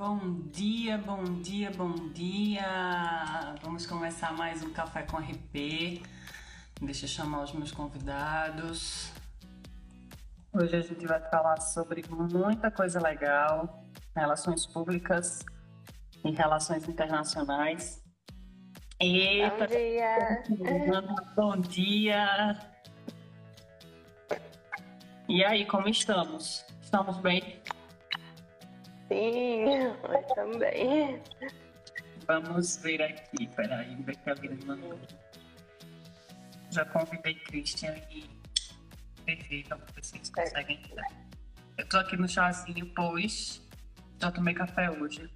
Bom dia, bom dia, bom dia! Vamos começar mais um Café com RP. Deixa eu chamar os meus convidados. Hoje a gente vai falar sobre muita coisa legal, relações públicas e relações internacionais. Eita! Bom dia! Bom dia! E aí, como estamos? Estamos bem? Sim, nós também. Vamos ver aqui, peraí, ver que alguém mandou. Já convidei Christian e ver se eles conseguem entrar. Eu tô aqui no chazinho, pois já tomei café hoje.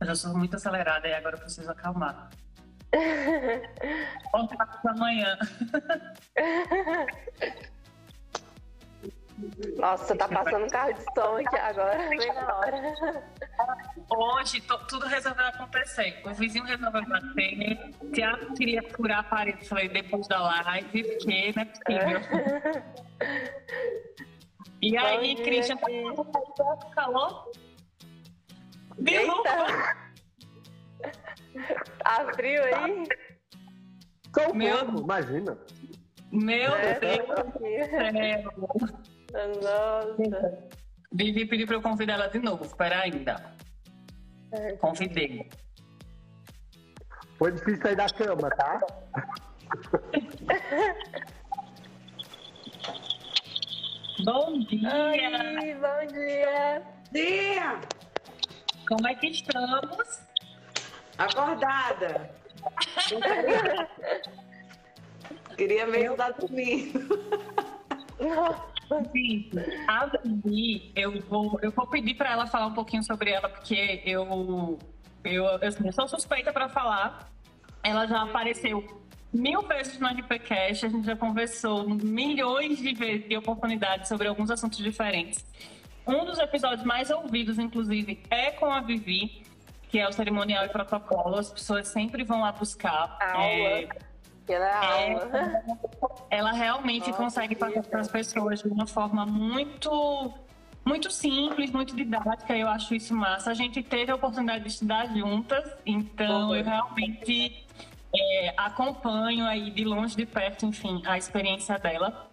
Eu já sou muito acelerada e agora eu preciso acalmar. Voltar amanhã. Nossa, tá passando um carro de som aqui agora, bem na hora. Hoje tudo resolveu acontecer. O vizinho resolveu bater. Tiago queria furar a parede, falei, depois da live, porque não é possível. e aí, dia, Christian, tá calor? Eita! Tá frio aí? Com Meu... imagina. Meu é, Deus do céu! Nossa. Vivi pediu para eu convidar ela de novo. Espera ainda. É. Convidei. Foi difícil sair da cama, tá? bom dia! Oi, bom dia! Dia! Como é que estamos? Acordada. Queria mesmo estar dormindo. A Vivi, eu vou, eu vou pedir para ela falar um pouquinho sobre ela, porque eu, eu, eu, eu sou suspeita para falar. Ela já apareceu mil vezes no RPCast, a gente já conversou milhões de vezes de oportunidades sobre alguns assuntos diferentes. Um dos episódios mais ouvidos, inclusive, é com a Vivi, que é o cerimonial e protocolo. As pessoas sempre vão lá buscar. Aula. É, é, ela realmente Nossa, consegue passar para as pessoas de uma forma muito muito simples, muito didática, eu acho isso massa. A gente teve a oportunidade de estudar juntas, então eu realmente é, acompanho aí de longe, de perto, enfim, a experiência dela.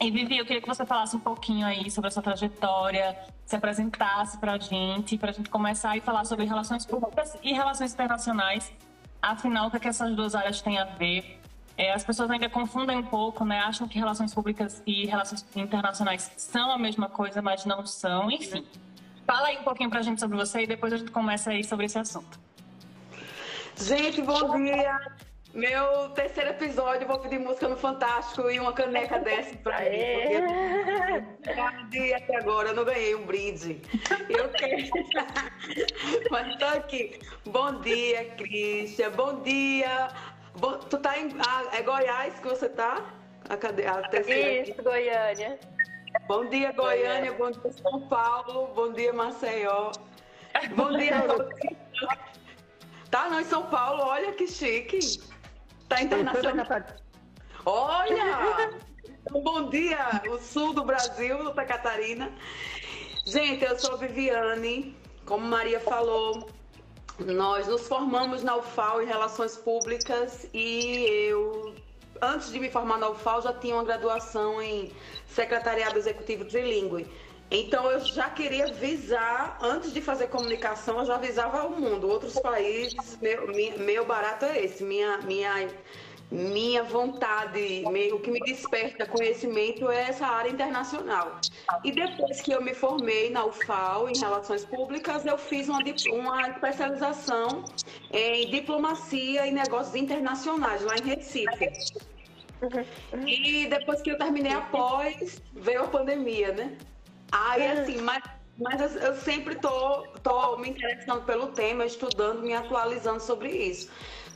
E Vivi, eu queria que você falasse um pouquinho aí sobre a sua trajetória, se apresentasse para a gente, para a gente começar a falar sobre relações públicas e relações internacionais. Afinal, o que, é que essas duas áreas têm a ver? É, as pessoas ainda confundem um pouco, né? Acham que relações públicas e relações internacionais são a mesma coisa, mas não são. Enfim, fala aí um pouquinho pra gente sobre você e depois a gente começa aí sobre esse assunto. Gente, bom dia! Meu terceiro episódio, vou pedir música no Fantástico e uma caneca dessa pra mim. Porque até agora eu não ganhei um brinde. Eu quero. Mas tô aqui. Bom dia, Cristian. Bom dia Tu tá em. Ah, é Goiás que você tá? A, cade... a terceira Isso, aqui. Goiânia. Bom dia, Goiânia. Goiânia. Bom dia, São Paulo. Bom dia, Maceió. Bom dia, Tá, não, em São Paulo. Olha que chique. Tá internacional. Olha! Então, bom dia, o sul do Brasil, Santa Catarina. Gente, eu sou Viviane. Como Maria falou, nós nos formamos na UFAL em Relações Públicas e eu, antes de me formar na UFAL, já tinha uma graduação em Secretariado Executivo Trilingue. Então eu já queria visar, antes de fazer comunicação, eu já avisava ao mundo, outros países, meu, meu barato é esse, minha, minha minha vontade, o que me desperta conhecimento é essa área internacional. E depois que eu me formei na UFAL em Relações Públicas, eu fiz uma, uma especialização em diplomacia e negócios internacionais lá em Recife. E depois que eu terminei após, veio a pandemia, né? Aí assim, mas, mas eu sempre tô, tô me interessando pelo tema, estudando, me atualizando sobre isso.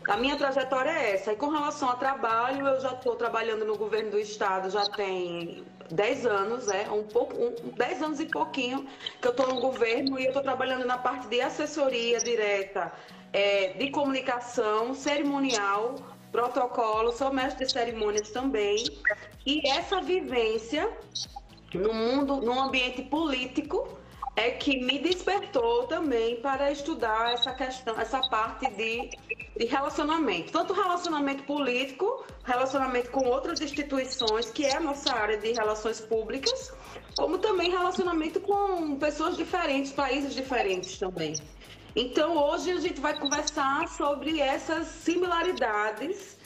A minha trajetória é essa. E com relação ao trabalho, eu já estou trabalhando no governo do estado já tem 10 anos, é, um pouco, um, 10 anos e pouquinho que eu estou no governo e eu estou trabalhando na parte de assessoria direta, é, de comunicação, cerimonial, protocolo, sou mestre de cerimônias também. E essa vivência no mundo, no ambiente político, é que me despertou também para estudar essa questão, essa parte de, de relacionamento. Tanto relacionamento político, relacionamento com outras instituições, que é a nossa área de relações públicas, como também relacionamento com pessoas diferentes, países diferentes também. Então, hoje a gente vai conversar sobre essas similaridades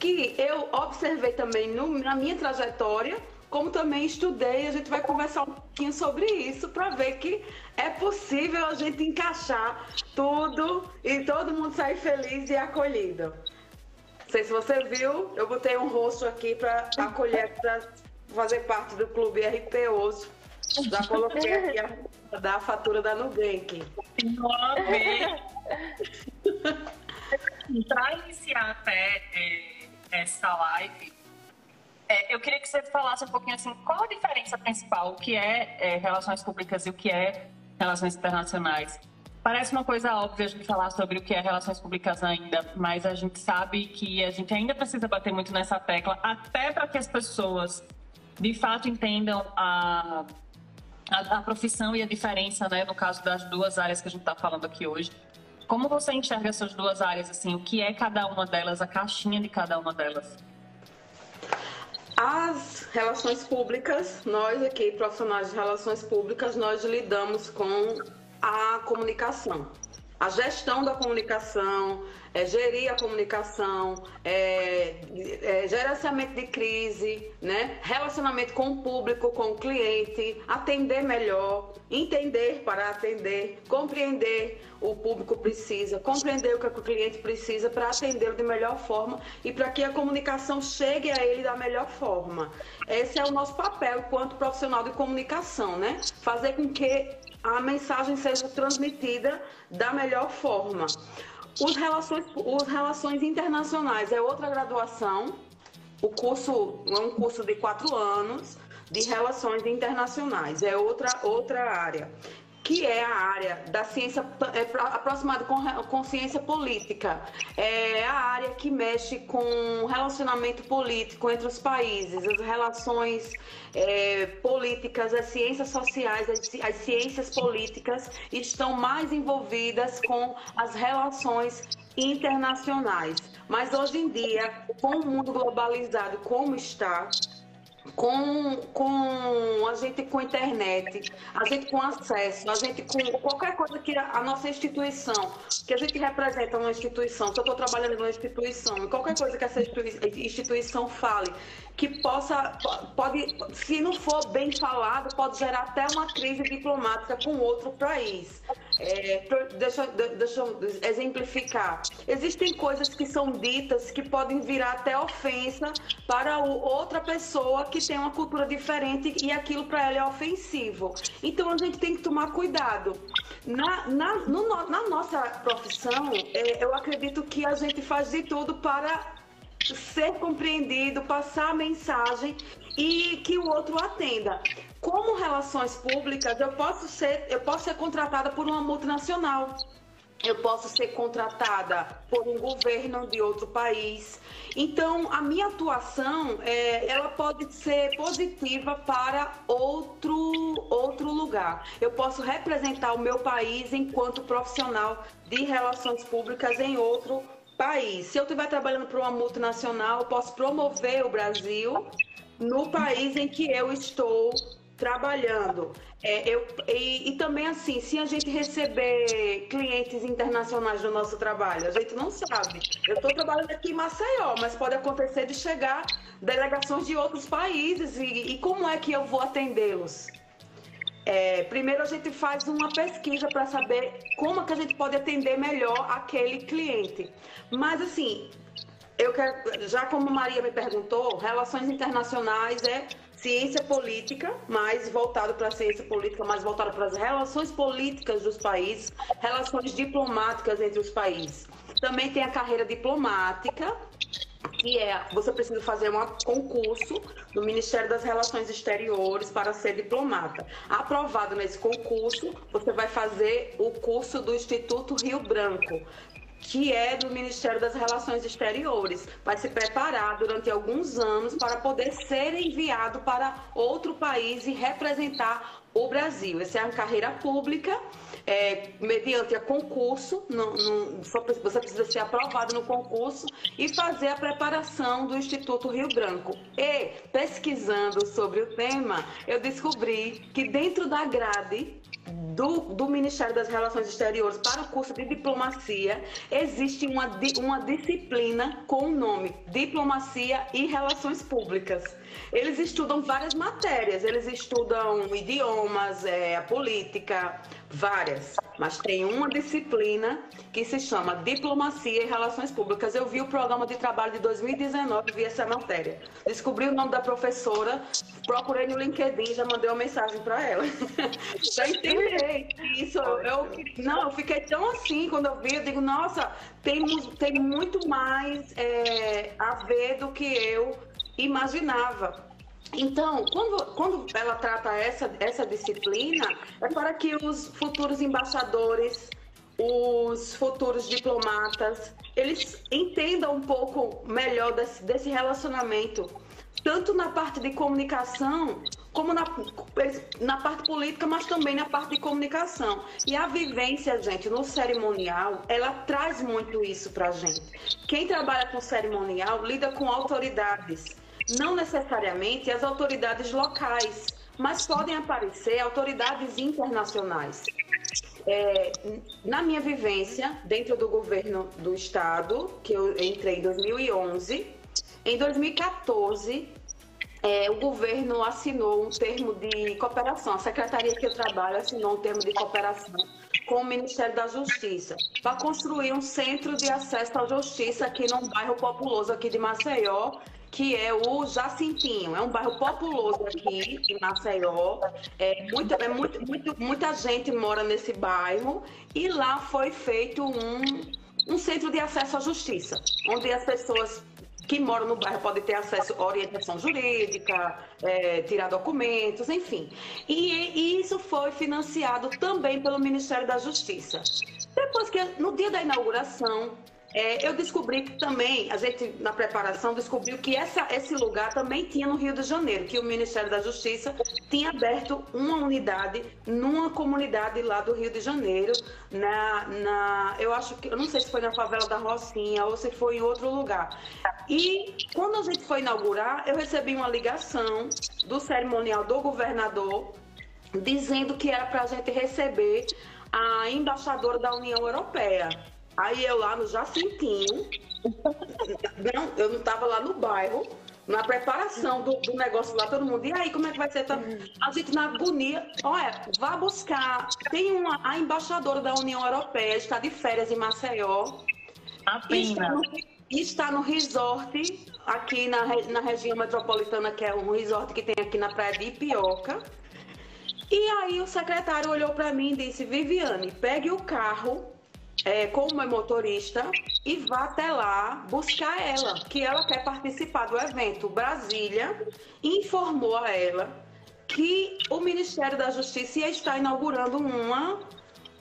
que eu observei também no, na minha trajetória como também estudei, a gente vai conversar um pouquinho sobre isso para ver que é possível a gente encaixar tudo e todo mundo sair feliz e acolhido. Não sei se você viu, eu botei um rosto aqui para acolher, para fazer parte do clube RP hoje. Já coloquei aqui a, da fatura da Nubank. Para iniciar até é, essa live, é, eu queria que você falasse um pouquinho assim, qual a diferença principal, o que é, é relações públicas e o que é relações internacionais? Parece uma coisa óbvia gente falar sobre o que é relações públicas ainda, mas a gente sabe que a gente ainda precisa bater muito nessa tecla, até para que as pessoas de fato entendam a, a, a, profissão e a diferença, né, no caso das duas áreas que a gente está falando aqui hoje. Como você enxerga essas duas áreas, assim, o que é cada uma delas, a caixinha de cada uma delas? As relações públicas, nós aqui, profissionais de relações públicas, nós lidamos com a comunicação. A gestão da comunicação, é, gerir a comunicação, é, é, gerenciamento de crise, né? relacionamento com o público, com o cliente, atender melhor, entender para atender, compreender o público precisa, compreender o que o cliente precisa para atendê-lo de melhor forma e para que a comunicação chegue a ele da melhor forma. Esse é o nosso papel enquanto profissional de comunicação, né? Fazer com que a mensagem seja transmitida da melhor forma. Os relações, os relações internacionais é outra graduação. O curso é um curso de quatro anos de relações internacionais, é outra, outra área que é a área da ciência é, aproximada com, com ciência política. É a área que mexe com relacionamento político entre os países, as relações é, políticas, as ciências sociais, as, as ciências políticas estão mais envolvidas com as relações internacionais. Mas hoje em dia, com o mundo globalizado como está, com, com a gente com internet, a gente com acesso, a gente com qualquer coisa que a, a nossa instituição, que a gente representa uma instituição, se eu estou trabalhando numa instituição, qualquer coisa que essa instituição fale, que possa, pode, se não for bem falado, pode gerar até uma crise diplomática com outro país. É, deixa, deixa eu exemplificar. Existem coisas que são ditas que podem virar até ofensa para outra pessoa que tem uma cultura diferente e aquilo para ela é ofensivo. Então a gente tem que tomar cuidado. Na, na, no, na nossa profissão, é, eu acredito que a gente faz de tudo para ser compreendido, passar a mensagem e que o outro atenda. Como relações públicas, eu posso ser, eu posso ser contratada por uma multinacional. Eu posso ser contratada por um governo de outro país. Então, a minha atuação, é, ela pode ser positiva para outro, outro lugar. Eu posso representar o meu país enquanto profissional de relações públicas em outro país. Se eu estiver trabalhando para uma multinacional, eu posso promover o Brasil no país em que eu estou trabalhando. É, eu, e, e, também assim, se a gente receber clientes internacionais no nosso trabalho, a gente não sabe. Eu estou trabalhando aqui em Maceió, mas pode acontecer de chegar delegações de outros países e, e como é que eu vou atendê-los? É, primeiro a gente faz uma pesquisa para saber como que a gente pode atender melhor aquele cliente. Mas assim, eu quero, já como Maria me perguntou, relações internacionais é ciência política, mais voltado para a ciência política, mais voltado para as relações políticas dos países, relações diplomáticas entre os países. Também tem a carreira diplomática, que é você precisa fazer um concurso no Ministério das Relações Exteriores para ser diplomata. Aprovado nesse concurso, você vai fazer o curso do Instituto Rio Branco, que é do Ministério das Relações Exteriores. Vai se preparar durante alguns anos para poder ser enviado para outro país e representar o Brasil. Essa é uma carreira pública é, mediante a concurso, você precisa ser aprovado no concurso e fazer a preparação do Instituto Rio Branco. E, pesquisando sobre o tema, eu descobri que dentro da grade do, do, Ministério das Relações Exteriores para o curso de diplomacia, existe uma, uma disciplina com o nome Diplomacia e Relações Públicas. Eles estudam várias matérias, eles estudam idiomas, é, a política, várias, mas tem uma disciplina que se chama Diplomacia e Relações Públicas. Eu vi o programa de trabalho de 2019 vi essa matéria. Descobri o nome da professora, procurei no LinkedIn, já mandei uma mensagem para ela. já entendi isso. Eu, não, eu fiquei tão assim quando eu vi, eu digo, nossa, tem, tem muito mais é, a ver do que eu imaginava. Então, quando, quando ela trata essa, essa disciplina, é para que os futuros embaixadores, os futuros diplomatas, eles entendam um pouco melhor desse, desse relacionamento, tanto na parte de comunicação, como na, na parte política, mas também na parte de comunicação. E a vivência, gente, no cerimonial, ela traz muito isso para a gente. Quem trabalha com cerimonial lida com autoridades não necessariamente as autoridades locais, mas podem aparecer autoridades internacionais. É, na minha vivência, dentro do governo do estado, que eu entrei em 2011, em 2014, é, o governo assinou um termo de cooperação, a secretaria que eu trabalho assinou um termo de cooperação com o Ministério da Justiça para construir um centro de acesso à justiça aqui num bairro populoso aqui de Maceió, que é o Jacintinho. É um bairro populoso aqui em Maceió. É, muito, é muito, muito, muita gente mora nesse bairro e lá foi feito um, um centro de acesso à justiça, onde as pessoas que moram no bairro podem ter acesso à orientação jurídica, é, tirar documentos, enfim. E, e, isso foi financiado também pelo Ministério da Justiça. Depois que, no dia da inauguração, é, eu descobri que também, a gente na preparação descobriu que essa, esse lugar também tinha no Rio de Janeiro, que o Ministério da Justiça tinha aberto uma unidade numa comunidade lá do Rio de Janeiro, na, na eu acho que, eu não sei se foi na favela da Rocinha ou se foi em outro lugar. E quando a gente foi inaugurar, eu recebi uma ligação do cerimonial do governador dizendo que era para a gente receber a embaixadora da União Europeia. Aí eu lá no Jacintinho, não, eu não estava lá no bairro, na preparação do, do, negócio lá, todo mundo, e aí, como é que vai ser? Tá? A gente na agonia, olha, vá buscar, tem uma, a embaixadora da União Europeia, está de férias em Maceió, está no, está no resort, aqui na, na região metropolitana, que é um resort que tem aqui na praia de Ipioca, e aí o secretário olhou para mim e disse, Viviane, pegue o carro é, com uma motorista e vá até lá buscar ela, que ela quer participar do evento. Brasília informou a ela que o Ministério da Justiça ia estar inaugurando uma,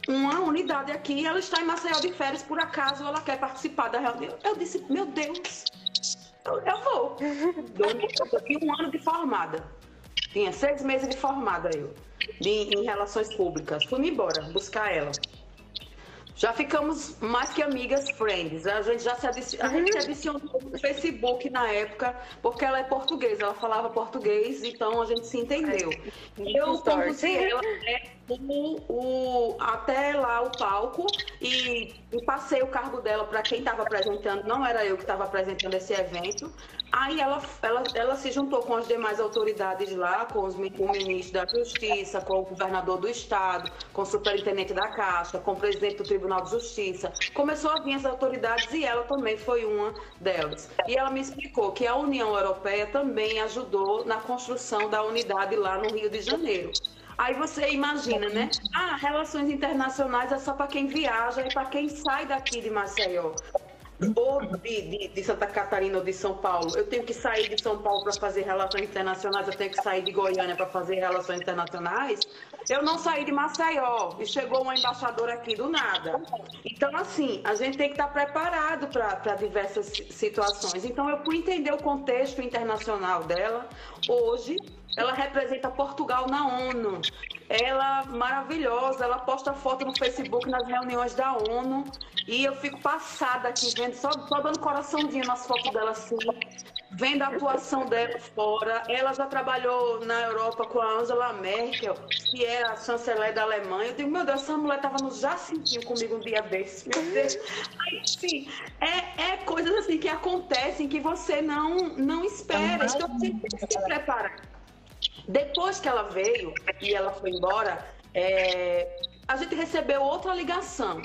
uma unidade aqui. Ela está em Maceió de férias, por acaso ela quer participar da reunião. Eu disse, meu Deus, eu, vou. Eu tinha um ano de formada. Tinha seis meses de formada eu, de, em relações públicas. Fui-me embora buscar ela. Já ficamos mais que amigas friends. A gente já se adicionou, a gente se adicionou no Facebook na época, porque ela é portuguesa, ela falava português, então a gente se entendeu. Eu conduzi ela né, o, o, até lá o palco e, e passei o cargo dela para quem estava apresentando, não era eu que estava apresentando esse evento. Aí ela, ela, ela se juntou com as demais autoridades lá, com, os, com o ministro da Justiça, com o governador do estado, com o superintendente da Caixa, com o presidente do Tribunal de Justiça. Começou a vir as autoridades e ela também foi uma delas. E ela me explicou que a União Europeia também ajudou na construção da unidade lá no Rio de Janeiro. Aí você imagina, né? Ah, relações internacionais é só para quem viaja e para quem sai daqui de Maceió ou de, de, de, Santa Catarina ou de São Paulo, eu tenho que sair de São Paulo para fazer relações internacionais, eu tenho que sair de Goiânia para fazer relações internacionais, eu não saí de Maceió e chegou uma embaixadora aqui do nada. Então, assim, a gente tem que estar preparado para diversas situações. Então, eu fui entender o contexto internacional dela hoje ela representa Portugal na ONU. Ela maravilhosa, ela posta foto no Facebook nas reuniões da ONU e eu fico passada aqui vendo, só, só dando coraçãozinho nas fotos dela assim, vendo a atuação dela fora. Ela já trabalhou na Europa com a Angela Merkel, que é a chanceler da Alemanha. Eu digo, meu Deus, essa mulher estava no Jacintinho comigo um dia desses. Meu Deus. Aí, sim, é, é coisas assim que acontecem que você não, não espera. Então, você tem que se preparar. Depois que ela veio e ela foi embora, é, a gente recebeu outra ligação.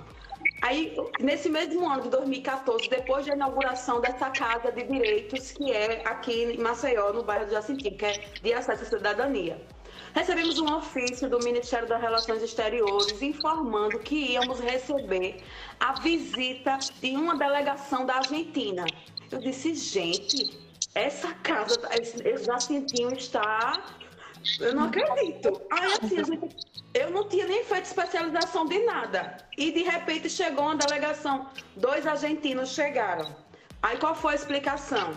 Aí, nesse mesmo ano de 2014, depois da inauguração dessa Casa de Direitos, que é aqui em Maceió, no bairro do Jacintinho, que é de acesso à cidadania, recebemos um ofício do Ministério das Relações Exteriores informando que íamos receber a visita de uma delegação da Argentina. Eu disse, gente, essa casa, esse Jacintinho está eu não acredito. Aí assim, eu não tinha nem feito especialização de nada. E de repente chegou uma delegação. Dois argentinos chegaram. Aí qual foi a explicação?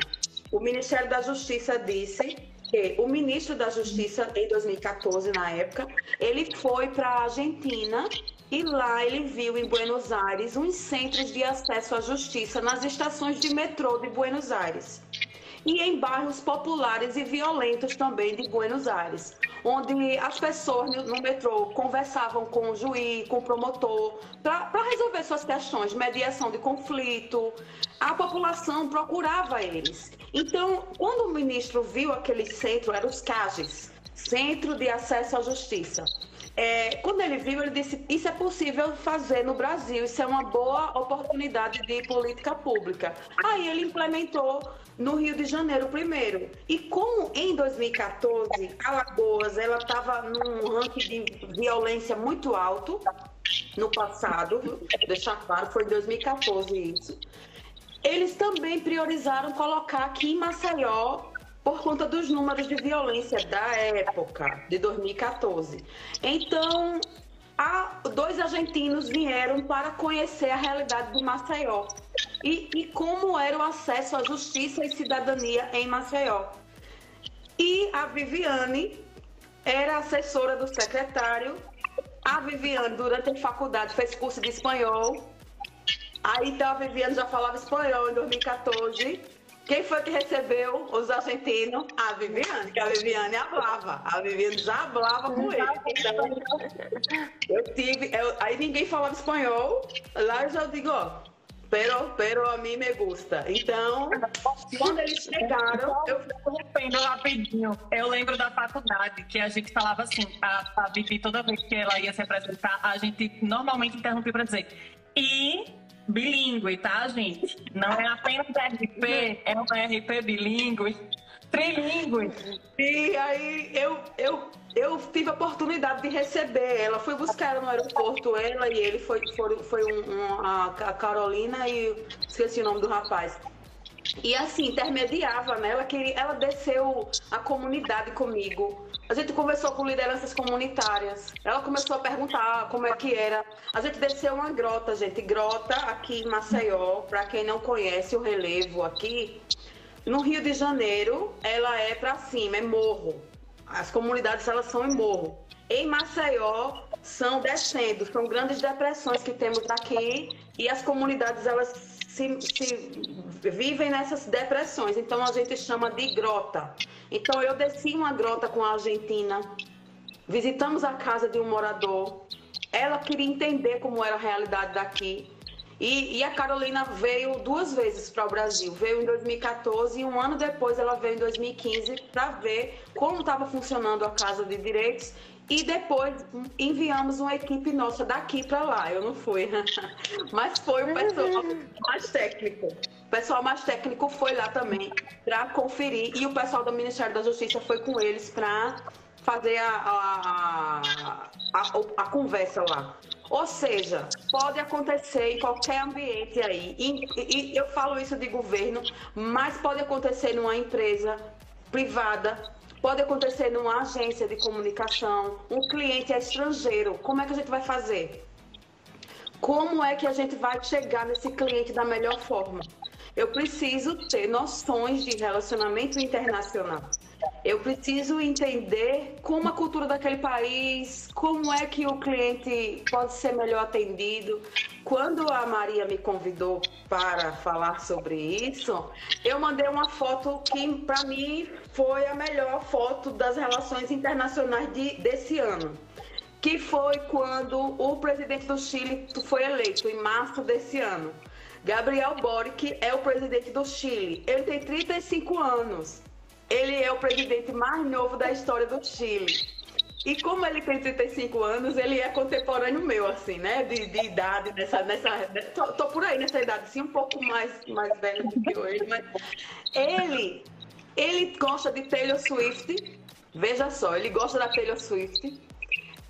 O Ministério da Justiça disse que o ministro da Justiça, em 2014, na época, ele foi para a Argentina e lá ele viu em Buenos Aires uns centros de acesso à justiça nas estações de metrô de Buenos Aires e em bairros populares e violentos também de Buenos Aires, onde as pessoas no metrô conversavam com o juiz, com o promotor, para resolver suas questões, mediação de conflito. A população procurava eles. Então, quando o ministro viu aquele centro, eram os CAGES, Centro de Acesso à Justiça. É, quando ele viu, ele disse: Isso é possível fazer no Brasil, isso é uma boa oportunidade de política pública. Aí ele implementou no Rio de Janeiro primeiro. E como em 2014 Alagoas ela estava num ranking de violência muito alto no passado, deixar claro, foi em 2014 isso. Eles também priorizaram colocar aqui em Maceió por conta dos números de violência da época, de 2014. Então, dois argentinos vieram para conhecer a realidade de Maceió e, e como era o acesso à justiça e cidadania em Maceió. E a Viviane era assessora do secretário. A Viviane, durante a faculdade, fez curso de espanhol. Aí então a Viviane já falava espanhol em 2014. Quem foi que recebeu os argentinos? A Viviane, que a Viviane falava. A Viviane já falava com ele. Então, eu tive. Eu, aí ninguém falava espanhol. Lá eu já digo, ó, pero, pero a mim me gusta. Então, quando eles chegaram, eu interrompendo rapidinho. Eu lembro da faculdade que a gente falava assim, a, a Vivi, toda vez que ela ia se apresentar, a gente normalmente interrompia para dizer e bilíngue, tá, gente? Não é apenas RP, é um RP bilíngue, trilíngue. E aí eu, eu, eu tive a oportunidade de receber ela. Fui buscar ela no aeroporto, ela e ele, foi, foi, foi um, um, a Carolina e esqueci o nome do rapaz. E assim, intermediava, né? Ela, ela desceu a comunidade comigo. A gente conversou com lideranças comunitárias. Ela começou a perguntar como é que era. A gente desceu uma grota, gente. Grota aqui em Maceió, para quem não conhece o relevo aqui. No Rio de Janeiro, ela é para cima, é morro. As comunidades elas são em morro. Em Maceió são descendo, são grandes depressões que temos aqui e as comunidades elas se, se vivem nessas depressões. Então a gente chama de grota. Então eu desci uma grota com a Argentina, visitamos a casa de um morador. Ela queria entender como era a realidade daqui. E, e a Carolina veio duas vezes para o Brasil. Veio em 2014 e um ano depois ela veio em 2015 para ver como estava funcionando a Casa de Direitos e depois enviamos uma equipe nossa daqui para lá. Eu não fui, mas foi o pessoal mais técnico. O pessoal mais técnico foi lá também para conferir e o pessoal do Ministério da Justiça foi com eles para fazer a, a, a, a, conversa lá. Ou seja, pode acontecer em qualquer ambiente aí. E, e eu falo isso de governo, mas pode acontecer numa empresa privada, Pode acontecer numa agência de comunicação, um cliente é estrangeiro. Como é que a gente vai fazer? Como é que a gente vai chegar nesse cliente da melhor forma? Eu preciso ter noções de relacionamento internacional. Eu preciso entender como a cultura daquele país, como é que o cliente pode ser melhor atendido. Quando a Maria me convidou para falar sobre isso, eu mandei uma foto que, para mim, foi a melhor foto das relações internacionais de, desse ano que foi quando o presidente do Chile foi eleito, em março desse ano. Gabriel Boric é o presidente do Chile. Ele tem 35 anos. Ele é o presidente mais novo da história do Chile. E como ele tem 35 anos, ele é contemporâneo meu, assim, né? De, de idade, nessa. nessa tô, tô, por aí nessa idade, assim, um pouco mais, mais velho do que ele, mas. Ele, ele gosta de Taylor Swift. Veja só, ele gosta da Taylor Swift.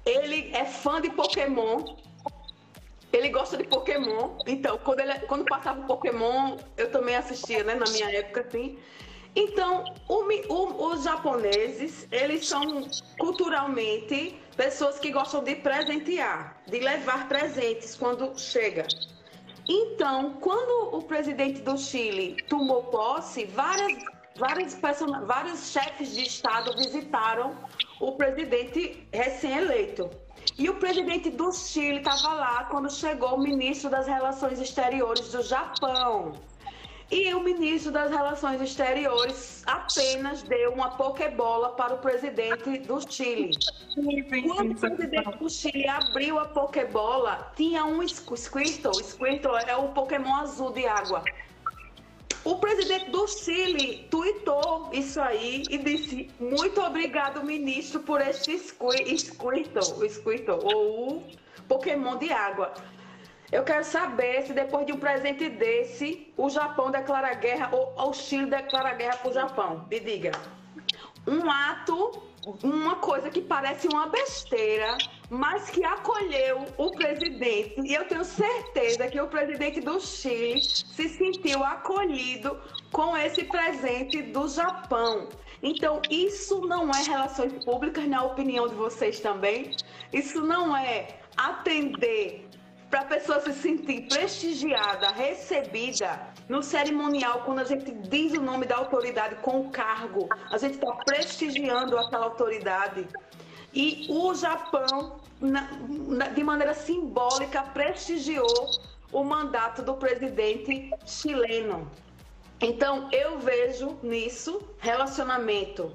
Ele é fã de Pokémon. Ele gosta de Pokémon. Então, quando, ele, quando passava o Pokémon, eu também assistia, né? Na minha época, assim. Então, o, o, os japoneses, eles são culturalmente pessoas que gostam de presentear, de levar presentes quando chega. Então, quando o presidente do Chile tomou posse, várias, várias vários chefes de Estado visitaram o presidente recém-eleito. E o presidente do Chile estava lá quando chegou o ministro das Relações Exteriores do Japão. E o ministro das Relações Exteriores apenas deu uma pokebola para o presidente do Chile. Quando o presidente do Chile abriu a pokebola, tinha um Squirtle. Squirtle é o Pokémon azul de água. O presidente do Chile tweetou isso aí e disse: Muito obrigado, ministro, por este Squirtle, Squirtle ou o Pokémon de água. Eu quero saber se depois de um presente desse, o Japão declara guerra ou o Chile declara guerra para o Japão. Me diga. Um ato, uma coisa que parece uma besteira, mas que acolheu o presidente. E eu tenho certeza que o presidente do Chile se sentiu acolhido com esse presente do Japão. Então, isso não é relações públicas, na opinião de vocês também? Isso não é atender para a pessoa se sentir prestigiada, recebida no cerimonial, quando a gente diz o nome da autoridade com o cargo, a gente está prestigiando aquela autoridade. E o Japão, na, na, de maneira simbólica, prestigiou o mandato do presidente chileno. Então, eu vejo nisso relacionamento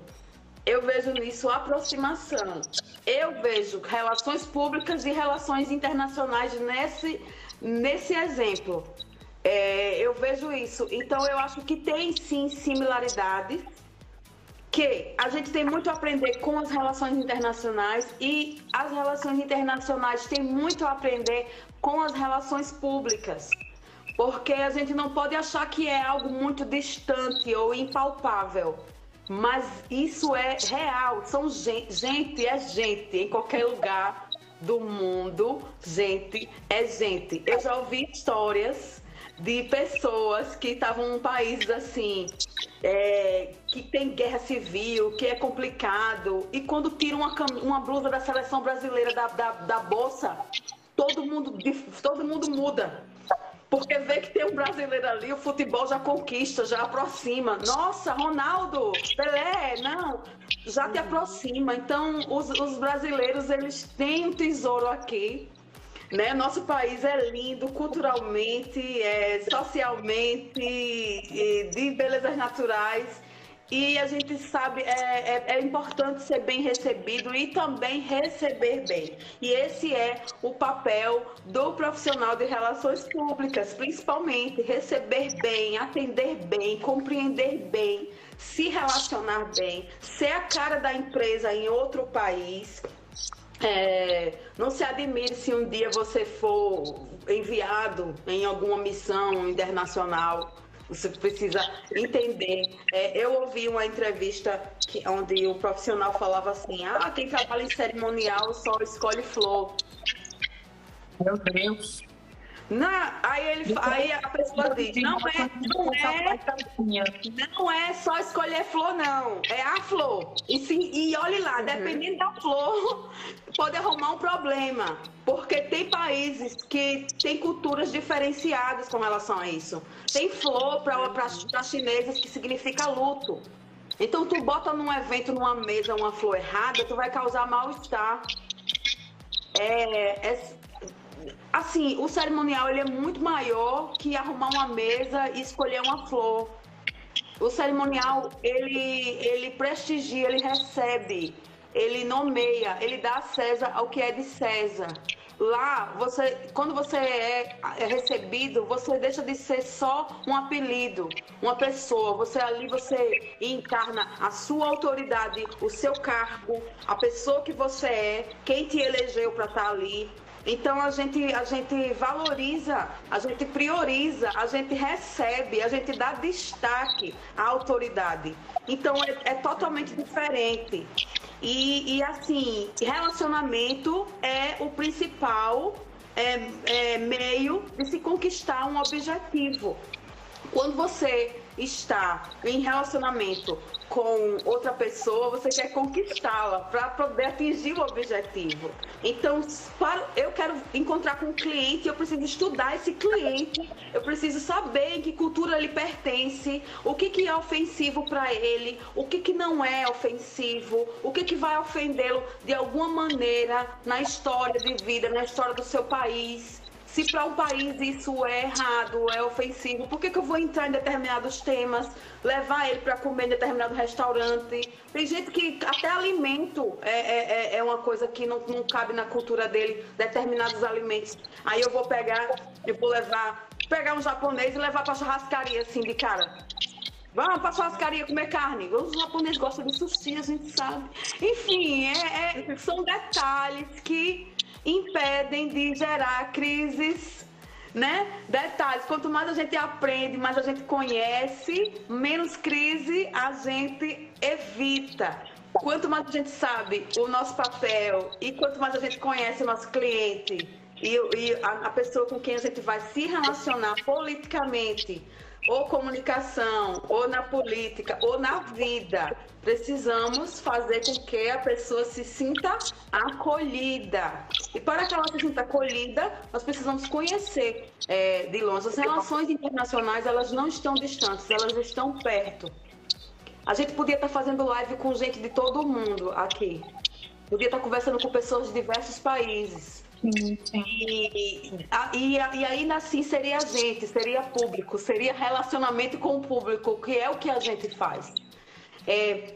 eu vejo nisso aproximação. Eu vejo relações públicas e relações internacionais nesse, nesse exemplo. É, eu vejo isso. Então, eu acho que tem sim similaridades, que a gente tem muito a aprender com as relações internacionais e as relações internacionais têm muito a aprender com as relações públicas. Porque a gente não pode achar que é algo muito distante ou impalpável. Mas isso é real. São gente, gente é gente em qualquer lugar do mundo. Gente é gente. Eu já ouvi histórias de pessoas que estavam em países assim, é, que tem guerra civil, que é complicado, e quando tiram uma, uma blusa da seleção brasileira da, da, da bolsa, todo mundo, todo mundo muda. Porque vê que tem um brasileiro ali, o futebol já conquista, já aproxima. Nossa, Ronaldo, Pelé, não, já te aproxima. Então, os, os brasileiros, eles têm um tesouro aqui. Né? Nosso país é lindo culturalmente, é, socialmente, de belezas naturais. E a gente sabe, é, é, é, importante ser bem recebido e também receber bem. E esse é o papel do profissional de relações públicas, principalmente receber bem, atender bem, compreender bem, se relacionar bem, ser a cara da empresa em outro país. É, não se admire se um dia você for enviado em alguma missão internacional você precisa entender. É, eu ouvi uma entrevista que, onde o profissional falava assim: ah, quem trabalha em cerimonial só escolhe flor. Meu Deus. Não, aí, ele, aí a pessoa diz, não é, não é, não é só escolher flor, não. É a flor. E, se, e olhe lá, uhum. dependendo da flor, pode arrumar um problema. Porque tem países que têm culturas diferenciadas com relação a isso. Tem flor para chinesas que significa luto. Então, tu bota num evento, numa mesa, uma flor errada, tu vai causar mal-estar. É, é, assim, o cerimonial ele é muito maior que arrumar uma mesa e escolher uma flor. O cerimonial, ele, ele prestigia, ele recebe, ele nomeia, ele dá a César ao que é de César. Lá, você, quando você é, é recebido, você deixa de ser só um apelido, uma pessoa. Você ali você encarna a sua autoridade, o seu cargo, a pessoa que você é, quem te elegeu para estar tá ali. Então a gente, a gente valoriza, a gente prioriza, a gente recebe, a gente dá destaque à autoridade. Então é, é totalmente diferente. E, e, assim, relacionamento é o principal é, é, meio de se conquistar um objetivo. Quando você está em relacionamento com outra pessoa, você quer conquistá-la para poder atingir o objetivo. Então, para, eu quero encontrar com um cliente, eu preciso estudar esse cliente, eu preciso saber que cultura ele pertence, o que, que é ofensivo para ele, o que, que não é ofensivo, o que, que vai ofendê-lo de alguma maneira na história de vida, na história do seu país. Se para um país isso é errado, é ofensivo, por que, que eu vou entrar em determinados temas, levar ele para comer em determinado restaurante? Tem gente que até alimento é, é, é, é uma coisa que não, não cabe na cultura dele, determinados alimentos. Aí eu vou pegar, eu vou levar, pegar um japonês e levar para churrascaria assim de cara. Vamos para churrascaria comer carne. Os japoneses gostam de sushi, a gente sabe. Enfim, é, é, são detalhes que impedem de gerar crises, né? Detalhes, quanto mais a gente aprende, mais a gente conhece, menos crise a gente evita. Quanto mais a gente sabe o nosso papel e quanto mais a gente conhece o nosso cliente e, e a, a pessoa com quem a gente vai se relacionar politicamente, ou comunicação, ou na política, ou na vida. Precisamos fazer com que a pessoa se sinta acolhida. E para que ela se sinta acolhida, nós precisamos conhecer é, de longe. As relações internacionais, elas não estão distantes, elas estão perto. A gente podia estar fazendo live com gente de todo mundo aqui. Podia estar conversando com pessoas de diversos países. Sim, sim. E, e, e, aí, assim, seria a gente, seria público, seria relacionamento com o público, que é o que a gente faz. É,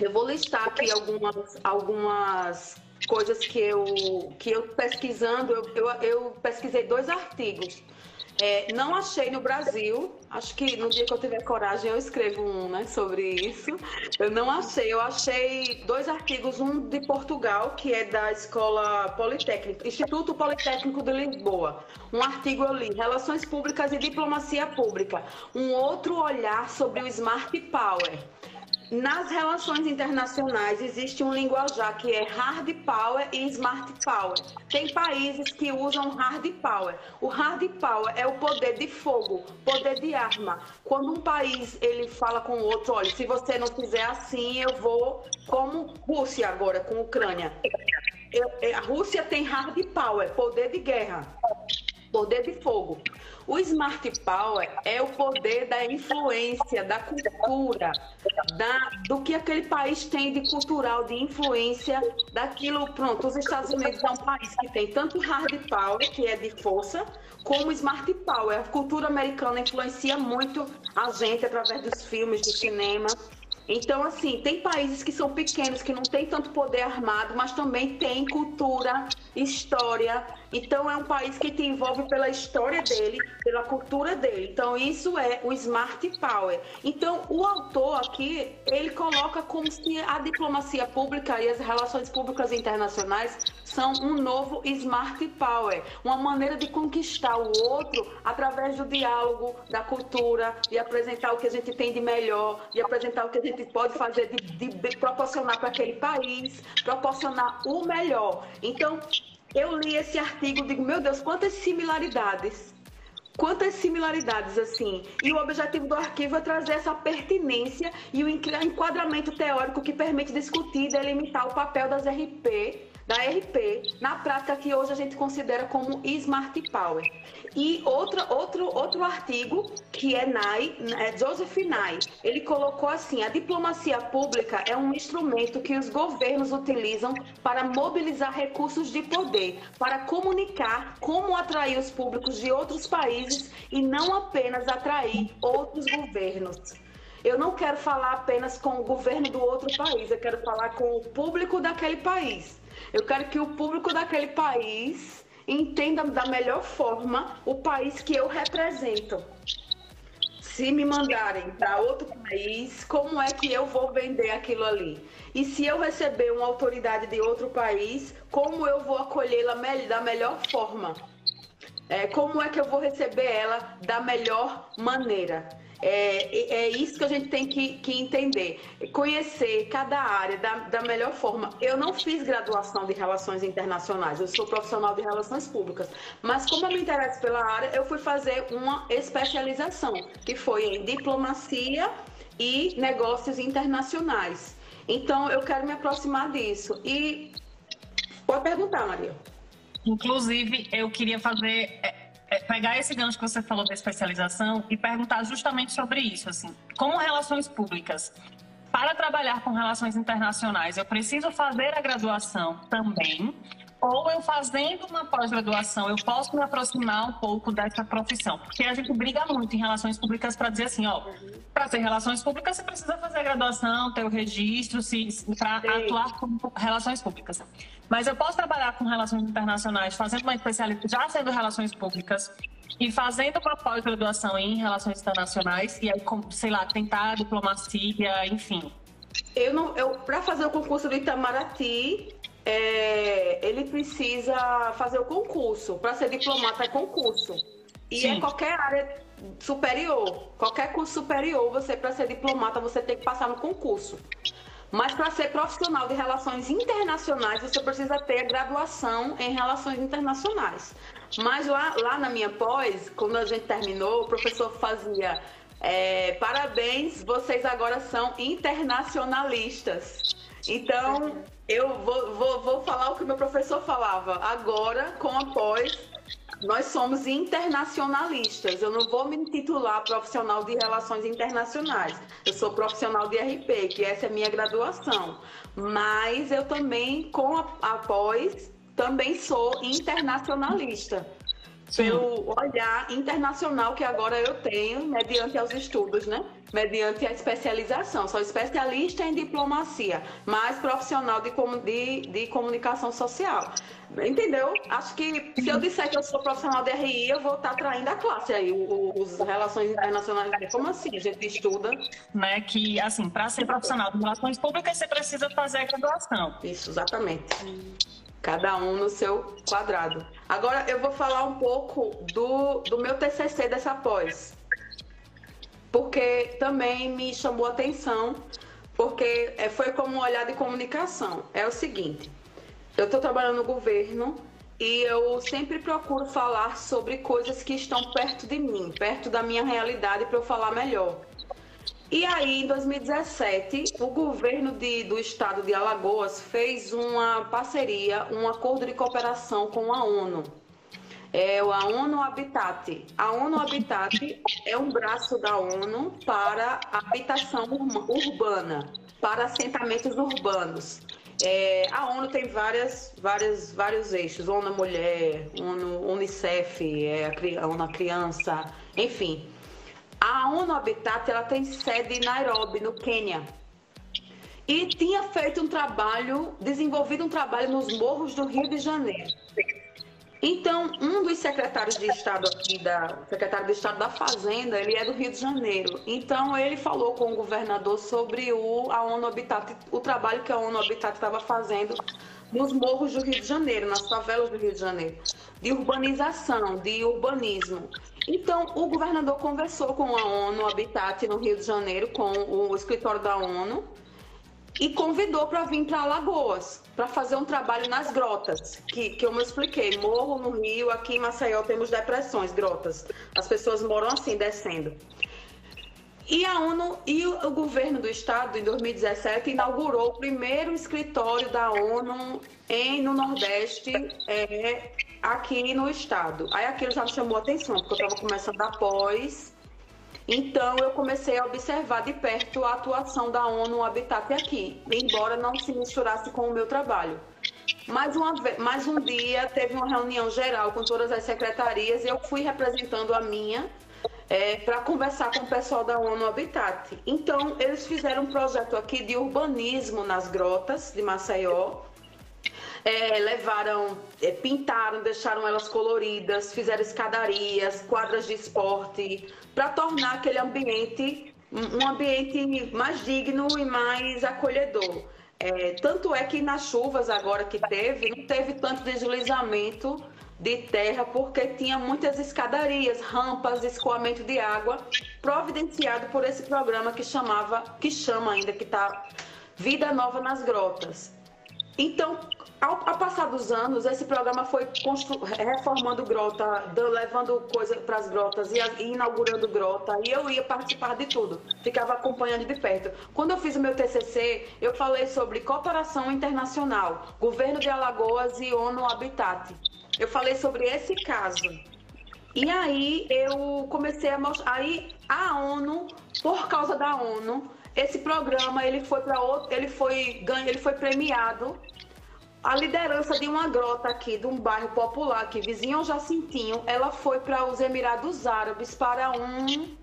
eu vou listar aqui algumas, algumas coisas que eu, que eu pesquisando, eu, eu, eu pesquisei dois artigos é, não achei no Brasil. Acho que no dia que eu tiver coragem eu escrevo um, né, sobre isso. Eu não achei. Eu achei dois artigos, um de Portugal, que é da Escola Politécnica, Instituto Politécnico de Lisboa. Um artigo eu li, Relações Públicas e Diplomacia Pública. Um outro olhar sobre o Smart Power. Nas relações internacionais existe um linguajar que é hard power e smart power. Tem países que usam hard power. O hard power é o poder de fogo, poder de arma. Quando um país ele fala com o outro, olha, se você não fizer assim, eu vou como Rússia agora com Ucrânia. Eu, a Rússia tem hard power, poder de guerra, poder de fogo. O Smart Power é o poder da influência, da cultura, da, do que aquele país tem de cultural, de influência daquilo. Pronto, os Estados Unidos é um país que tem tanto Hard Power, que é de força, como Smart Power. A cultura americana influencia muito a gente através dos filmes, do cinema. Então, assim, tem países que são pequenos, que não têm tanto poder armado, mas também tem cultura, história. Então, é um país que te envolve pela história dele, pela cultura dele. Então, isso é o Smart Power. Então, o autor aqui, ele coloca como se a diplomacia pública e as relações públicas internacionais são um novo Smart Power, uma maneira de conquistar o outro através do diálogo, da cultura, e apresentar o que a gente tem de melhor, e apresentar o que a gente pode fazer de, de, de proporcionar para aquele país, proporcionar o melhor. Então, eu li esse artigo e digo, meu Deus, quantas similaridades quantas similaridades assim. E o objetivo do arquivo é trazer essa pertinência e o enquadramento teórico que permite discutir e delimitar o papel das RP da RP, na prática que hoje a gente considera como Smart Power. E outra, outro, outro artigo, que é Nye, é Joseph Nye, ele colocou assim: a diplomacia pública é um instrumento que os governos utilizam para mobilizar recursos de poder, para comunicar como atrair os públicos de outros países e não apenas atrair outros governos. Eu não quero falar apenas com o governo do outro país, eu quero falar com o público daquele país. Eu quero que o público daquele país entenda da melhor forma o país que eu represento. Se me mandarem para outro país, como é que eu vou vender aquilo ali? E se eu receber uma autoridade de outro país, como eu vou acolhê-la da melhor forma? É, como é que eu vou receber ela da melhor maneira? É, é isso que a gente tem que, que entender. Conhecer cada área da, da melhor forma. Eu não fiz graduação de relações internacionais, eu sou profissional de relações públicas. Mas como eu me interesso pela área, eu fui fazer uma especialização, que foi em diplomacia e negócios internacionais. Então, eu quero me aproximar disso. E pode perguntar, Maria. Inclusive, eu queria fazer pegar esse gancho que você falou da especialização e perguntar justamente sobre isso, assim, como relações públicas. Para trabalhar com relações internacionais, eu preciso fazer a graduação também, ou eu fazendo uma pós-graduação, eu posso me aproximar um pouco dessa profissão. Porque a gente briga muito em relações públicas para dizer assim, ó, para ter relações públicas você precisa fazer a graduação, ter o registro, para atuar com relações públicas. Mas eu posso trabalhar com relações internacionais, fazendo uma especialidade, já sendo relações públicas, e fazendo uma pós-graduação em relações internacionais, e aí, sei lá, tentar diplomacia, enfim. Eu não, eu, para fazer o concurso do Itamaraty, é, ele precisa fazer o concurso. Para ser diplomata é concurso. E é Sim. é qualquer área superior. Qualquer curso superior, você, para ser diplomata, você tem que passar no concurso. Mas para ser profissional de relações internacionais, você precisa ter graduação em relações internacionais. Mas lá, lá na minha pós, quando a gente terminou, o professor fazia é, parabéns, vocês agora são internacionalistas. Então, eu vou, vou, vou falar o que meu professor falava. Agora, com a pós, nós somos internacionalistas. Eu não vou me titular profissional de relações internacionais. Eu sou profissional de RP, que essa é a minha graduação. Mas eu também, com a, a pós, também sou internacionalista. Sim. Pelo olhar internacional que agora eu tenho, mediante os estudos, né? Mediante a especialização. Sou especialista em diplomacia, mais profissional de, de, de comunicação social. Entendeu? Acho que se eu disser que eu sou profissional de RI, eu vou estar traindo a classe aí, os relações internacionais. Como assim? A gente estuda. Né, que, assim, para ser profissional de relações públicas, você precisa fazer a graduação. Isso, exatamente. Cada um no seu quadrado. Agora eu vou falar um pouco do, do meu TCC dessa pós. Porque também me chamou atenção, porque é, foi como um olhar de comunicação. É o seguinte eu estou trabalhando no governo e eu sempre procuro falar sobre coisas que estão perto de mim, perto da minha realidade, para eu falar melhor. E aí, em 2017, o governo de, do estado de Alagoas fez uma parceria, um acordo de cooperação com a ONU. É a ONU Habitat. A ONU Habitat é um braço da ONU para habitação urbana, para assentamentos urbanos. É, a ONU tem várias, várias, vários eixos, ONU Mulher, ONU Unicef, é, a ONU Criança, enfim. A ONU Habitat ela tem sede em Nairobi, no Quênia. E tinha feito um trabalho, desenvolvido um trabalho nos morros do Rio de Janeiro. Então, um dos secretários de Estado aqui, da secretário de Estado da Fazenda, ele é do Rio de Janeiro. Então, ele falou com o governador sobre o, a ONU Habitat, o trabalho que a ONU Habitat estava fazendo nos morros do Rio de Janeiro, nas favelas do Rio de Janeiro, de urbanização, de urbanismo. Então, o governador conversou com a ONU Habitat no Rio de Janeiro, com o escritório da ONU, e convidou para vir para Alagoas, para fazer um trabalho nas grotas, que, que eu me expliquei. Morro no Rio, aqui em Maceió temos depressões, grotas. As pessoas moram assim, descendo. E a ONU e o governo do estado, em 2017, inaugurou o primeiro escritório da ONU em, no Nordeste, é, aqui no estado. Aí aquilo já me chamou a atenção, porque eu estava começando após. Então eu comecei a observar de perto a atuação da ONU Habitat aqui, embora não se misturasse com o meu trabalho. Mais, uma, mais um dia teve uma reunião geral com todas as secretarias e eu fui representando a minha é, para conversar com o pessoal da ONU Habitat. Então, eles fizeram um projeto aqui de urbanismo nas grotas de Maceió. É, levaram, é, pintaram, deixaram elas coloridas, fizeram escadarias, quadras de esporte, para tornar aquele ambiente um ambiente mais digno e mais acolhedor. É, tanto é que nas chuvas agora que teve, não teve tanto deslizamento de terra, porque tinha muitas escadarias, rampas, escoamento de água, providenciado por esse programa que chamava, que chama ainda, que está Vida Nova nas Grotas. Então, ao, ao, passar dos anos, esse programa foi reformando grota, levando coisa para as grotas e, e, inaugurando grota. E eu ia participar de tudo, ficava acompanhando de perto. Quando eu fiz o meu TCC, eu falei sobre cooperação internacional, governo de Alagoas e ONU Habitat. Eu falei sobre esse caso. E aí eu comecei a mostrar. Aí a ONU, por causa da ONU, esse programa ele foi para outro, ele foi ganho, ele foi premiado a liderança de uma grota aqui, de um bairro popular aqui, vizinho ao Jacintinho, ela foi para os Emirados Árabes para um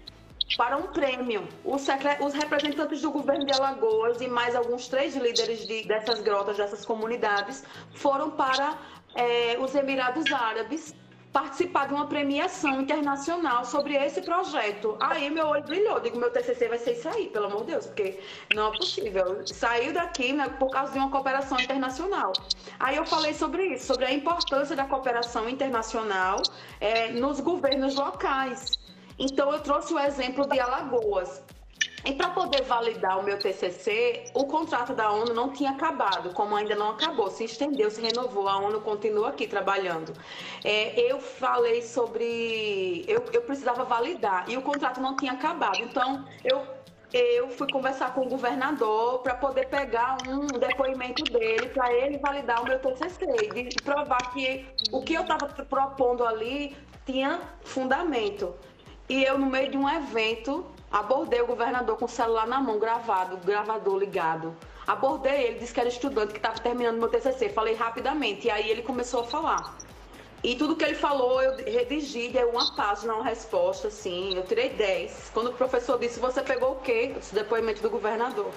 para um prêmio. Os, os, representantes do governo de Alagoas e mais alguns três líderes de, dessas grotas, dessas comunidades, foram para é, os Emirados Árabes participar de uma premiação internacional sobre esse projeto. Aí meu olho brilhou, digo, meu TCC vai ser isso aí, pelo amor de Deus, porque não é possível. Saiu daqui né, por causa de uma cooperação internacional. Aí eu falei sobre isso, sobre a importância da cooperação internacional é, nos governos locais. Então eu trouxe o exemplo de Alagoas. E para poder validar o meu TCC, o contrato da ONU não tinha acabado, como ainda não acabou, se estendeu, se renovou, a ONU continua aqui trabalhando. É, eu falei sobre. Eu, eu precisava validar e o contrato não tinha acabado. Então, eu eu fui conversar com o governador para poder pegar um depoimento dele, para ele validar o meu TCC e provar que o que eu estava propondo ali tinha fundamento. E eu, no meio de um evento, Abordei o governador com o celular na mão, gravado, gravador ligado. Abordei ele, disse que era estudante que estava terminando meu TCC. Falei rapidamente, e aí ele começou a falar. E tudo que ele falou, eu redigi, dei uma página, uma resposta, assim, eu tirei 10. Quando o professor disse, você pegou o quê? Esse depoimento do governador.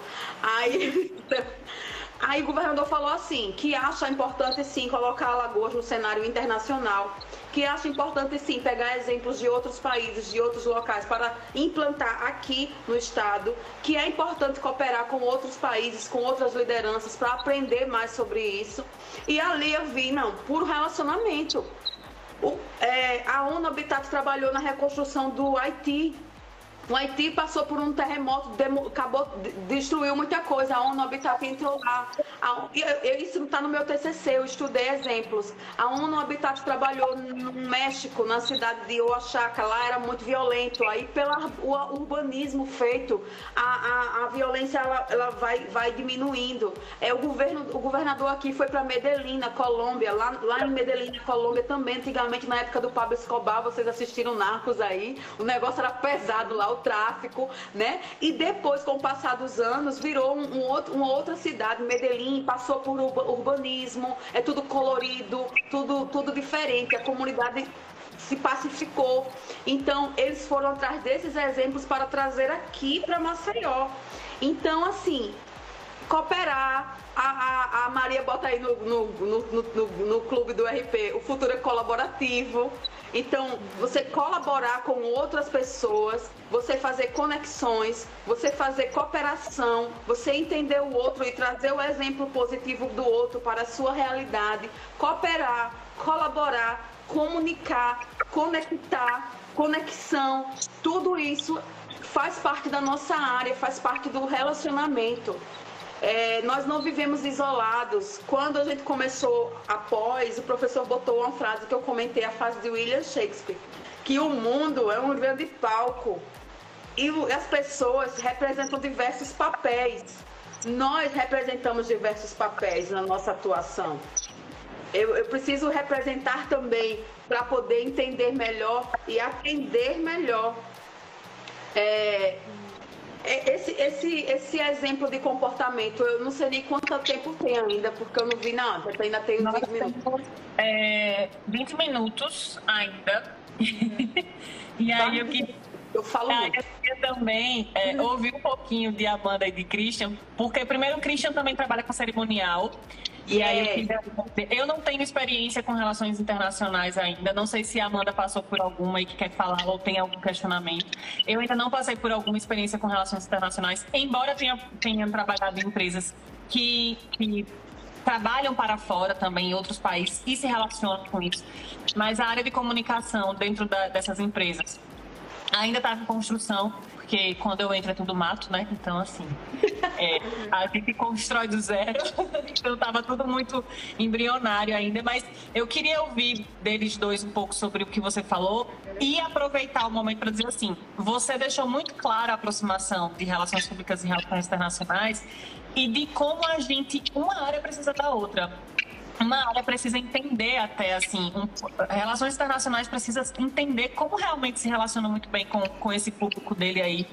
Aí, aí o governador falou assim, que acha importante, sim, colocar Alagoas no cenário internacional que acho importante sim pegar exemplos de outros países, de outros locais para implantar aqui no estado, que é importante cooperar com outros países, com outras lideranças para aprender mais sobre isso. E ali eu vi, não, puro relacionamento. O, é, a ONU Habitat trabalhou na reconstrução do Haiti, o Haiti passou por um terremoto, acabou, destruiu muita coisa. A ONU Habitat entrou lá. A, eu, isso está no meu TCC, eu estudei exemplos. A ONU Habitat trabalhou no México, na cidade de Oaxaca. Lá era muito violento. Aí, pelo urbanismo feito, a, a, a violência ela, ela, vai, vai diminuindo. É, o, governo, o governador aqui foi para Medellín, na Colômbia. Lá, lá em Medellín, na Colômbia, também, antigamente, na época do Pablo Escobar, vocês assistiram Narcos aí. O negócio era pesado lá, o tráfico, né? E depois, com o passar dos anos, virou um, um outro, uma outra cidade, Medellín, passou por urbanismo, é tudo colorido, tudo, tudo diferente. A comunidade se pacificou. Então, eles foram atrás desses exemplos para trazer aqui para Maceió. Então, assim, cooperar. A, a, a Maria bota aí no, no, no, no, no clube do RP, o futuro é colaborativo. Então, você colaborar com outras pessoas, você fazer conexões, você fazer cooperação, você entender o outro e trazer o exemplo positivo do outro para a sua realidade, cooperar, colaborar, comunicar, conectar, conexão, tudo isso faz parte da nossa área, faz parte do relacionamento. É, nós não vivemos isolados. Quando a gente começou após, o professor botou uma frase que eu comentei, a frase de William Shakespeare, que o mundo é um grande palco e as pessoas representam diversos papéis. Nós representamos diversos papéis na nossa atuação. Eu, eu preciso representar também para poder entender melhor e atender melhor. É, esse, esse, esse exemplo de comportamento, eu não sei nem quanto tempo tem ainda, porque eu não vi nada, eu ainda tenho 20 minutos. É, 20 minutos ainda. e aí eu queria eu falo ah, Eu queria também é, ouvir um pouquinho de Amanda e de Christian, porque primeiro o Christian também trabalha com cerimonial. E aí eu, é. queria, eu não tenho experiência com relações internacionais ainda. Não sei se a Amanda passou por alguma e que quer falar ou tem algum questionamento. Eu ainda não passei por alguma experiência com relações internacionais, embora tenha, tenha trabalhado em empresas que, que trabalham para fora também em outros países e se relacionam com isso. Mas a área de comunicação dentro da, dessas empresas ainda está em construção, porque quando eu entro é tudo mato, né? Então, assim, é, a gente constrói do zero, então estava tudo muito embrionário ainda. Mas eu queria ouvir deles dois um pouco sobre o que você falou e aproveitar o momento para dizer assim: você deixou muito clara a aproximação de relações públicas e relações internacionais e de como a gente, uma área precisa da outra uma área precisa entender até assim, um, relações internacionais precisa entender como realmente se relaciona muito bem com, com esse público dele aí.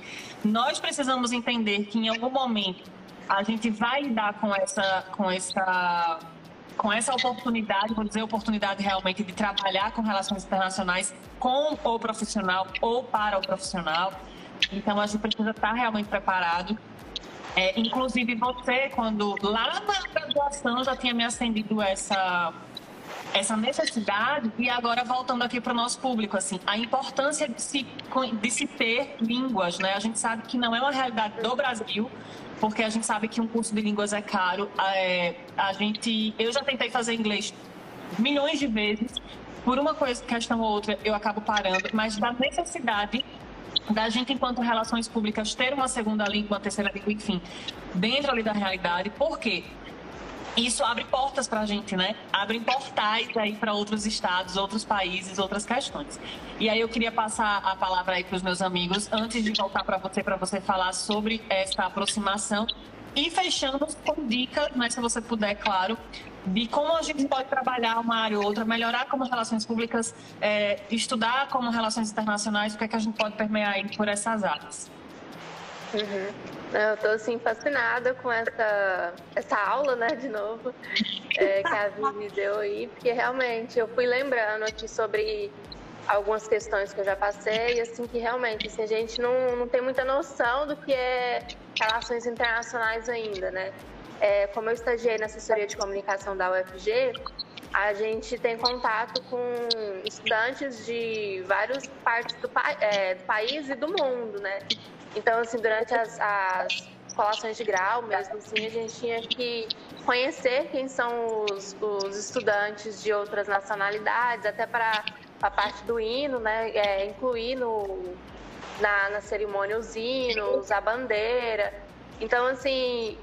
Nós precisamos entender que em algum momento a gente vai lidar com essa com essa com essa oportunidade, vou dizer oportunidade realmente de trabalhar com relações internacionais com o profissional ou para o profissional. Então a gente precisa estar realmente preparado é, inclusive você, quando lá na graduação já tinha me acendido essa essa necessidade e agora voltando aqui para o nosso público assim a importância de se, de se ter línguas né? A gente sabe que não é uma realidade do Brasil porque a gente sabe que um curso de línguas é caro. É, a gente eu já tentei fazer inglês milhões de vezes. Por uma coisa questão ou outra eu acabo parando mas da necessidade da gente, enquanto relações públicas, ter uma segunda língua, uma terceira língua, enfim, dentro ali da realidade. Por quê? Isso abre portas para a gente, né? Abre portais aí para outros estados, outros países, outras questões. E aí eu queria passar a palavra aí para os meus amigos, antes de voltar para você, para você falar sobre essa aproximação e fechando com dicas, né, se você puder, claro, de como a gente pode trabalhar uma área ou outra, melhorar como relações públicas, é, estudar como relações internacionais, o que, é que a gente pode permear aí por essas áreas. Uhum. Eu estou assim fascinada com essa, essa aula, né, de novo, é, que a Vivi deu aí, porque realmente eu fui lembrando aqui sobre algumas questões que eu já passei, assim, que realmente assim, a gente não, não tem muita noção do que é relações internacionais ainda, né? É, como eu estagiei na assessoria de comunicação da UFG, a gente tem contato com estudantes de várias partes do, é, do país e do mundo, né? Então, assim, durante as, as colações de grau mesmo, assim, a gente tinha que conhecer quem são os, os estudantes de outras nacionalidades, até para a parte do hino, né? É, incluir no, na, na cerimônia os hinos, a bandeira. Então, assim,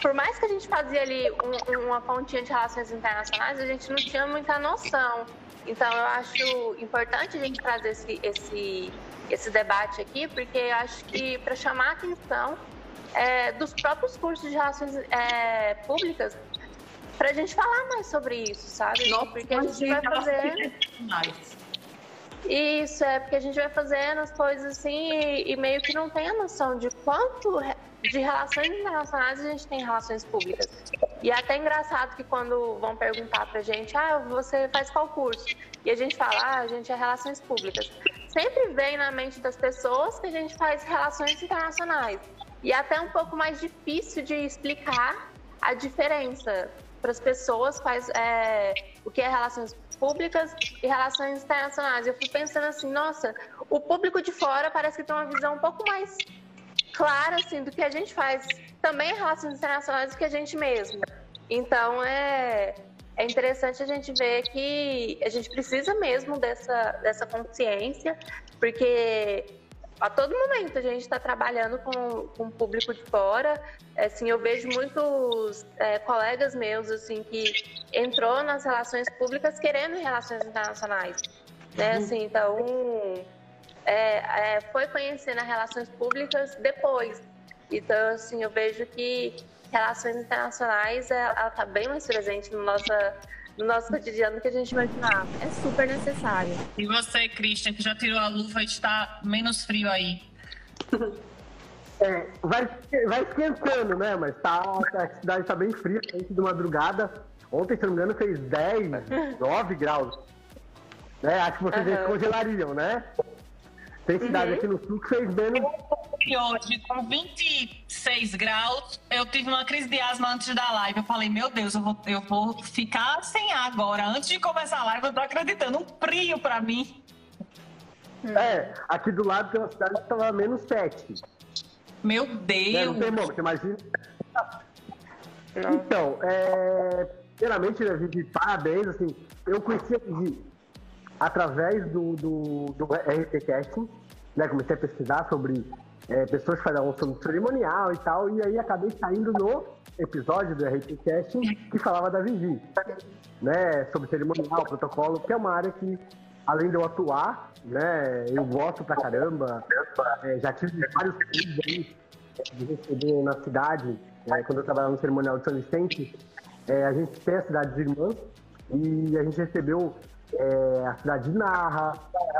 por mais que a gente fazia ali um, uma pontinha de relações internacionais, a gente não tinha muita noção. Então, eu acho importante a gente trazer esse, esse, esse debate aqui, porque eu acho que para chamar a atenção é, dos próprios cursos de relações é, públicas, para a gente falar mais sobre isso, sabe? Nossa, porque a gente vai fazer. Isso, é porque a gente vai fazendo as coisas assim e, e, meio que não tem a noção de quanto de relações internacionais a gente tem relações públicas. E é até engraçado que quando vão perguntar pra gente, ah, você faz qual curso? E a gente fala, ah, a gente é relações públicas. Sempre vem na mente das pessoas que a gente faz relações internacionais. E é até um pouco mais difícil de explicar a diferença para as pessoas quais é, o que é relações públicas e relações internacionais. Eu fui pensando assim, nossa, o público de fora parece que tem uma visão um pouco mais clara assim do que a gente faz também em relações internacionais do que a gente mesmo. Então é é interessante a gente ver que a gente precisa mesmo dessa, dessa consciência, porque a todo momento a gente está trabalhando com, com o público de fora. Assim, eu vejo muitos é, colegas meus assim que entrou nas relações públicas querendo relações internacionais, né? Uhum. Assim, então é, é, foi conhecendo as relações públicas depois. Então, assim, eu vejo que relações internacionais é, ela está bem mais presente no nosso, no nosso cotidiano do que a gente imaginava. É super necessário. E você, Christian, que já tirou a luva e está menos frio aí? É, vai, vai esquentando, né? Mas tá, a cidade está bem fria, de madrugada. Ontem, se não me engano, fez 10, 9 graus. Né? Acho que vocês uhum. congelariam, né? Tem cidade uhum. aqui no sul que fez menos. Hoje, com 26 graus, eu tive uma crise de asma antes da live. Eu falei, meu Deus, eu vou, eu vou ficar sem ar agora. Antes de começar a live, eu tô acreditando. Um frio pra mim. É, aqui do lado tem uma cidade que tava menos 7. Meu Deus! É, não tem você imagina. Então, é, primeiramente, né, Vivi, parabéns, assim, eu conheci a Vivi através do, do, do RT Casting, né, comecei a pesquisar sobre é, pessoas que falavam sobre cerimonial e tal, e aí acabei saindo no episódio do RT Casting que falava da Vivi, né, sobre cerimonial, protocolo, que é uma área que, além de eu atuar, né, eu gosto pra caramba, é, já tive vários filhos aí de receber na cidade, é, quando eu trabalhava no cerimonial de São Vicente, é, a gente tem a cidade de irmãs e a gente recebeu é, a cidade de Narra,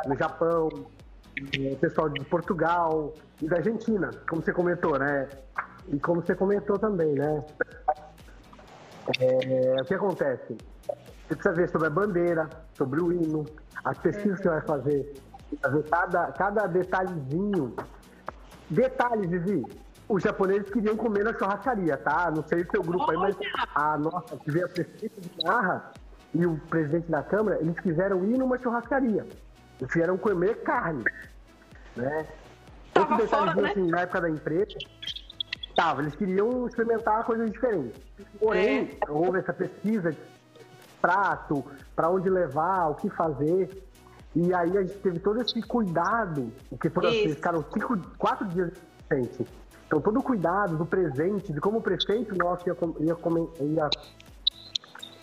no Japão, o pessoal de Portugal e da Argentina, como você comentou, né? E como você comentou também, né? É, o que acontece? Você precisa ver sobre a bandeira, sobre o hino, as pesquisas que você vai fazer, fazer cada, cada detalhezinho. Detalhes, Vivi, os japoneses queriam comer na churrascaria, tá? Não sei o seu grupo aí, mas a nossa, que veio a prefeita de Narra e o presidente da Câmara, eles quiseram ir numa churrascaria. Eles quiseram comer carne, né? Outro detalhezinho, né? assim, na época da empresa, tava, eles queriam experimentar coisas diferentes. Porém, é. houve essa pesquisa de prato, para onde levar, o que fazer. E aí a gente teve todo esse cuidado, porque foram, eles ficaram cinco, quatro dias de então, todo o cuidado do presente, de como o prefeito nosso ia, ia, ia,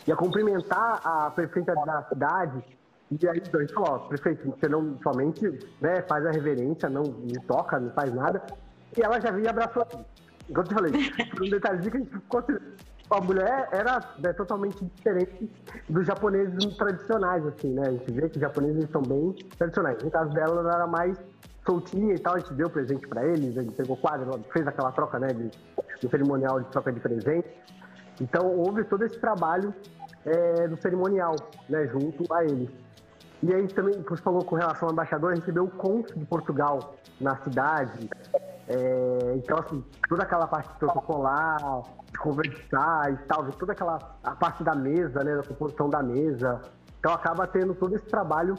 ia cumprimentar a prefeita da cidade. E aí, então, a gente falou: ó, prefeito, você não somente né, faz a reverência, não me toca, não faz nada. E ela já vinha abraçou. Enquanto eu falei, um detalhezinho que a gente ficou a mulher era né, totalmente diferente dos japoneses tradicionais, assim, né? A gente vê que os japoneses são bem tradicionais. No caso dela, ela era mais soltinha e tal, a gente deu presente para eles, a gente pegou quadro, fez aquela troca, né, de, de cerimonial de troca de presente. Então, houve todo esse trabalho é, do cerimonial, né, junto a eles. E aí também, você falou com relação ao embaixador, a gente recebeu o cônsul de Portugal na cidade. É, então, assim, toda aquela parte protocolar, de conversar e tal, toda aquela a parte da mesa, né, da composição da mesa. Então, acaba tendo todo esse trabalho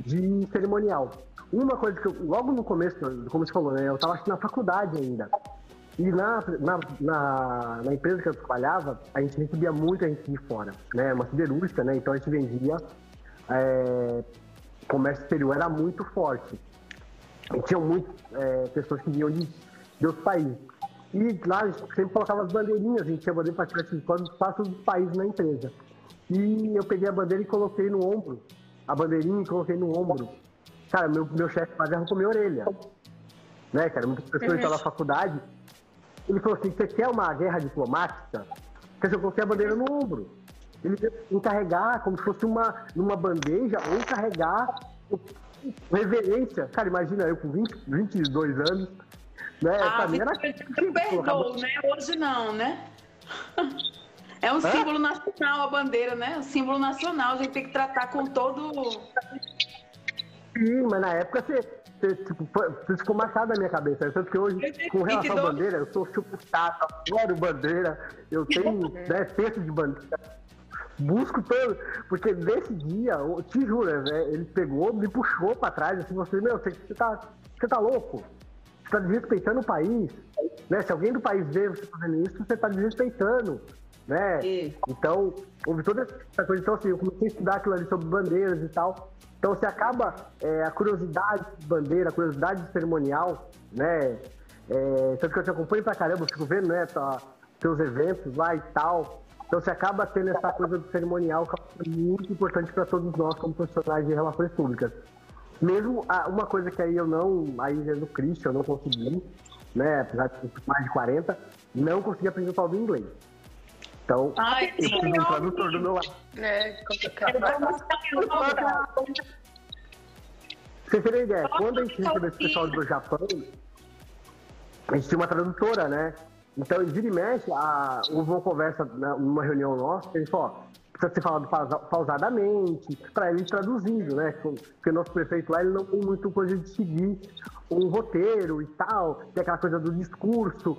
de cerimonial. Uma coisa que eu, logo no começo, como você falou, né, eu estava na faculdade ainda. E na, na, na, na, empresa que eu trabalhava, a gente recebia muita gente de fora, né? Uma siderúrgica, né? Então a gente vendia é, comércio exterior era muito forte. E tinham muitas é, pessoas que vinham de, de outros países. E lá a gente sempre colocava as bandeirinhas, a gente tinha bandeira para tirar de espaços dos países na empresa. E eu peguei a bandeira e coloquei no ombro, a bandeirinha e coloquei no ombro Cara, meu, meu chefe quase arrancou minha orelha. Né, cara? Muitas pessoas estão na faculdade. Ele falou assim: você quer uma guerra diplomática? Eu coloquei a bandeira no ombro. Ele encarregar como se fosse uma, numa bandeja ou encarregar reverência. Cara, imagina eu com 20, 22 anos. Né? Ah, pra mim era... perdoou, né? Hoje não, né? É um Hã? símbolo nacional a bandeira, né? Um símbolo nacional. A gente tem que tratar com todo Sim, mas na época você, você, tipo, você ficou marcado na minha cabeça. Tanto que hoje, com relação à bandeira, eu sou super chato, adoro bandeira, eu tenho 10 né, textos de bandeira. Busco todo, porque nesse dia, eu te juro, né, ele pegou, me puxou pra trás, assim, você, meu, você, você, tá, você tá louco? Você tá desrespeitando o país, né? Se alguém do país vê você fazendo isso, você tá desrespeitando, né? Então, houve toda essa coisa. Então, assim, eu comecei a estudar aquilo ali sobre bandeiras e tal. Então você acaba é, a curiosidade de bandeira, a curiosidade de cerimonial, né? É, tanto que eu te acompanho pra caramba, eu fico vendo, né, tá, seus eventos lá e tal. Então você acaba tendo essa coisa do cerimonial que é muito importante para todos nós como profissionais de relações públicas. Mesmo ah, uma coisa que aí eu não, aí é do Christian, eu não consegui, né? Apesar de mais de 40, não consegui aprender o inglês. Então, Ai, eu tive um tradutor do meu lado. É complicado. Vocês terem ideia, quando a gente recebeu esse pessoal do Japão, a gente tinha uma tradutora, né? Então, vira e mexe, a, houve uma conversa, né, numa reunião nossa, ele falou, ó, precisa ser falado pausa- pausadamente, para ele ir traduzindo, né? Porque o nosso prefeito lá, ele não tem muito coisa de seguir um roteiro e tal, tem aquela coisa do discurso,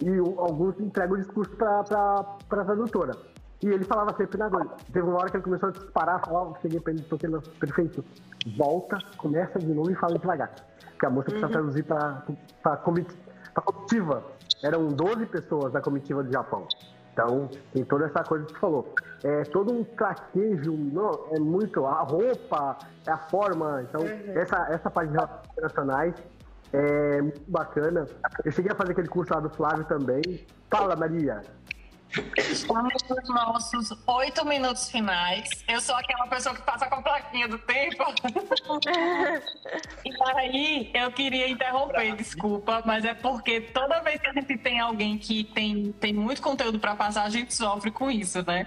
e o- alguns entregam o discurso para a tradutora. E ele falava sempre na dor. Teve uma hora que ele começou a disparar, falava, cheguei para ele, toquei no prefeito, volta, começa de novo e fala devagar. Porque a moça precisa traduzir para a comitiva. Eram 12 pessoas da comitiva do Japão. Então, tem toda essa coisa que você falou. É todo um traquejo, não, é muito. A roupa, é a forma. Então, essa, essa parte de relações internacionais é bacana. Eu cheguei a fazer aquele curso lá do Flávio também. Fala, Maria. Estamos nos nossos oito minutos finais. Eu sou aquela pessoa que passa com a plaquinha do tempo. e aí, eu queria interromper, desculpa, mas é porque toda vez que a gente tem alguém que tem, tem muito conteúdo para passar, a gente sofre com isso, né?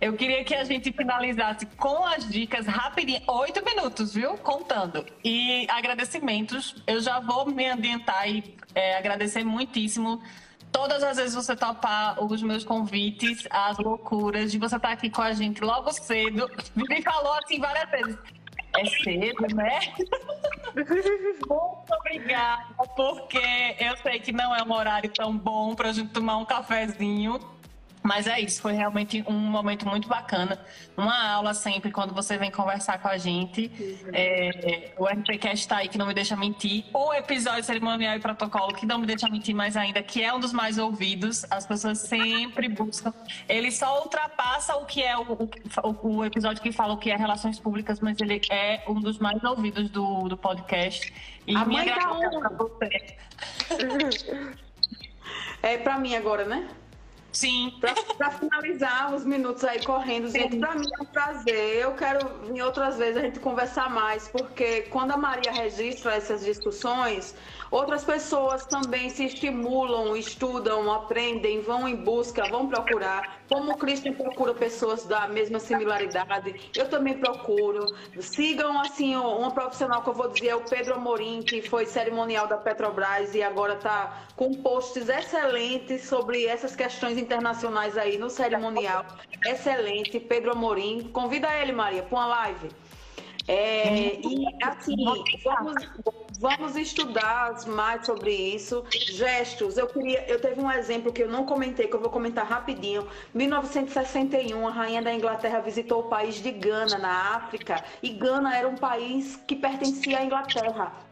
Eu queria que a gente finalizasse com as dicas rapidinho, oito minutos, viu? Contando. E agradecimentos. Eu já vou me adiantar e é, agradecer muitíssimo todas as vezes você topar os meus convites, as loucuras de você estar aqui com a gente logo cedo. Me falou assim várias vezes. É cedo, né? Muito obrigada, porque eu sei que não é um horário tão bom para a gente tomar um cafezinho. Mas é isso, foi realmente um momento muito bacana. Uma aula sempre, quando você vem conversar com a gente. É, o RPCast está aí, que não me deixa mentir. O episódio cerimonial e protocolo, que não me deixa mentir mais ainda, que é um dos mais ouvidos. As pessoas sempre buscam. Ele só ultrapassa o que é o, o, o episódio que fala o que é relações públicas, mas ele é um dos mais ouvidos do, do podcast. E A minha mãe tá onde? pra você. É pra mim agora, né? Sim. Pra finalizar os minutos aí correndo, gente, pra mim é um prazer. Eu quero em outras vezes a gente conversar mais, porque quando a Maria registra essas discussões, outras pessoas também se estimulam, estudam, aprendem, vão em busca, vão procurar. Como o Christian procura pessoas da mesma similaridade, eu também procuro. Sigam, assim, uma profissional que eu vou dizer é o Pedro Amorim, que foi cerimonial da Petrobras e agora está com posts excelentes sobre essas questões internacionais aí no cerimonial. Excelente, Pedro Amorim. Convida ele, Maria, para uma live. É, e assim, vamos, vamos estudar mais sobre isso. Gestos, eu queria, eu teve um exemplo que eu não comentei, que eu vou comentar rapidinho. 1961, a rainha da Inglaterra visitou o país de Gana, na África, e Gana era um país que pertencia à Inglaterra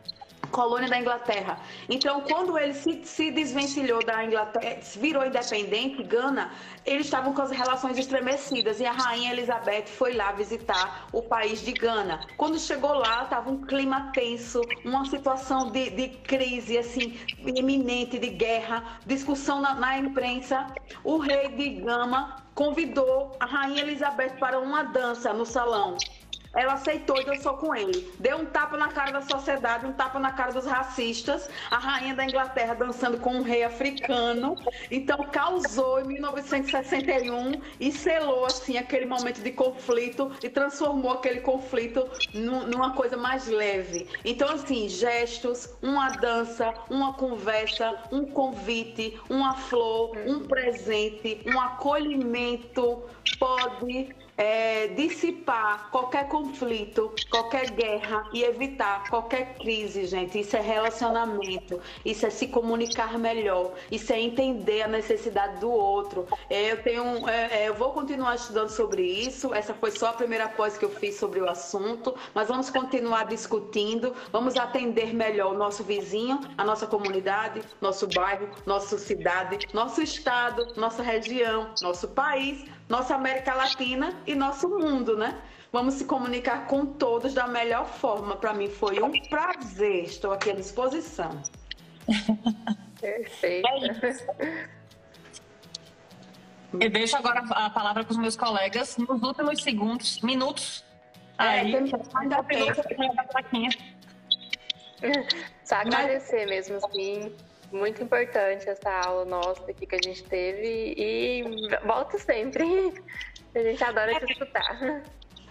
colônia da Inglaterra. Então, quando ele se, se desvencilhou da Inglaterra, virou independente, Gana, eles estavam com as relações estremecidas e a rainha Elizabeth foi lá visitar o país de Gana. Quando chegou lá, estava um clima tenso, uma situação de, de crise assim iminente, de guerra, discussão na, na imprensa. O rei de Gama convidou a rainha Elizabeth para uma dança no salão. Ela aceitou e dançou com ele. Deu um tapa na cara da sociedade, um tapa na cara dos racistas. A rainha da Inglaterra dançando com um rei africano. Então causou em 1961 e selou assim aquele momento de conflito e transformou aquele conflito nu- numa coisa mais leve. Então assim, gestos, uma dança, uma conversa, um convite, uma flor, um presente, um acolhimento pode é, dissipar qualquer conflito, qualquer guerra e evitar qualquer crise, gente. Isso é relacionamento, isso é se comunicar melhor, isso é entender a necessidade do outro. É, eu tenho, é, é, eu vou continuar estudando sobre isso. Essa foi só a primeira pós que eu fiz sobre o assunto, mas vamos continuar discutindo, vamos atender melhor o nosso vizinho, a nossa comunidade, nosso bairro, nossa cidade, nosso estado, nossa região, nosso país, nossa América Latina e nosso mundo, né? Vamos se comunicar com todos da melhor forma. Para mim foi um prazer. Estou aqui à disposição. Perfeito. Eu deixo agora a palavra para os meus colegas nos últimos segundos, minutos. É, Aí, tem- ainda tem. Só agradecer mesmo, assim. Muito importante essa aula nossa aqui que a gente teve e volto sempre. A gente adora te escutar.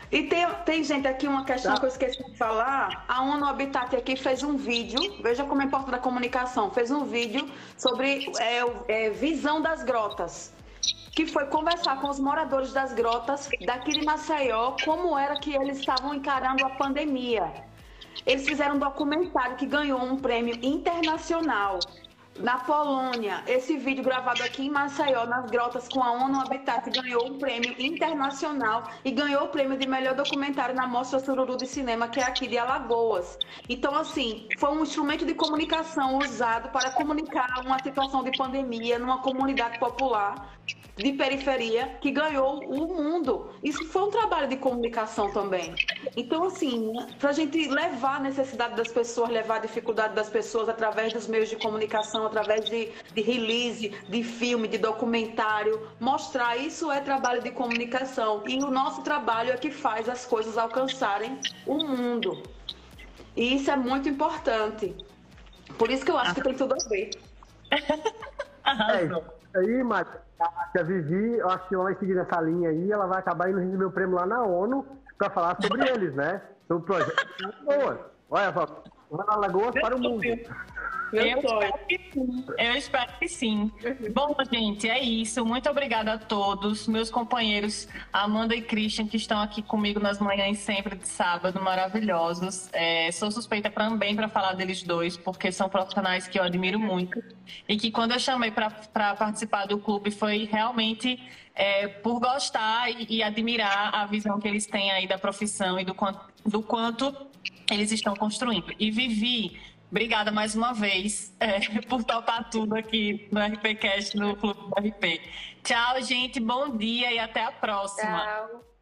E tem, tem gente aqui, uma questão tá. que eu esqueci de falar. A ONU Habitat aqui fez um vídeo, veja como é importante a comunicação, fez um vídeo sobre é, é, visão das grotas. Que foi conversar com os moradores das grotas daqui de Maceió, como era que eles estavam encarando a pandemia. Eles fizeram um documentário que ganhou um prêmio internacional na Polônia, esse vídeo gravado aqui em Maceió, nas grotas com a ONU Habitat, ganhou um prêmio internacional e ganhou o prêmio de melhor documentário na Mostra Sururu de Cinema, que é aqui de Alagoas. Então, assim, foi um instrumento de comunicação usado para comunicar uma situação de pandemia numa comunidade popular de periferia que ganhou o mundo. Isso foi um trabalho de comunicação também. Então, assim, para a gente levar a necessidade das pessoas, levar a dificuldade das pessoas através dos meios de comunicação, através de, de release, de filme, de documentário, mostrar isso é trabalho de comunicação. E o nosso trabalho é que faz as coisas alcançarem o mundo. E isso é muito importante. Por isso que eu acho que tem tudo a ver. É aí, Márcia a Vivi, eu acho que ela vai seguir nessa linha aí, ela vai acabar indo receber o prêmio lá na ONU para falar sobre eles, né? Sobre o projeto Olha, Alagoas para o mundo. Eu espero que sim. Eu espero que sim. Bom, gente, é isso. Muito obrigada a todos, meus companheiros Amanda e Christian, que estão aqui comigo nas manhãs sempre de sábado, maravilhosos. É, sou suspeita também para falar deles dois, porque são profissionais que eu admiro muito. E que quando eu chamei para participar do clube foi realmente é, por gostar e, e, admirar a visão que eles têm aí da profissão e do quanto, do quanto eles estão construindo. E Vivi Obrigada mais uma vez é, por topar tudo aqui no RPCast, no Clube do RP. Tchau, gente. Bom dia e até a próxima. Tchau.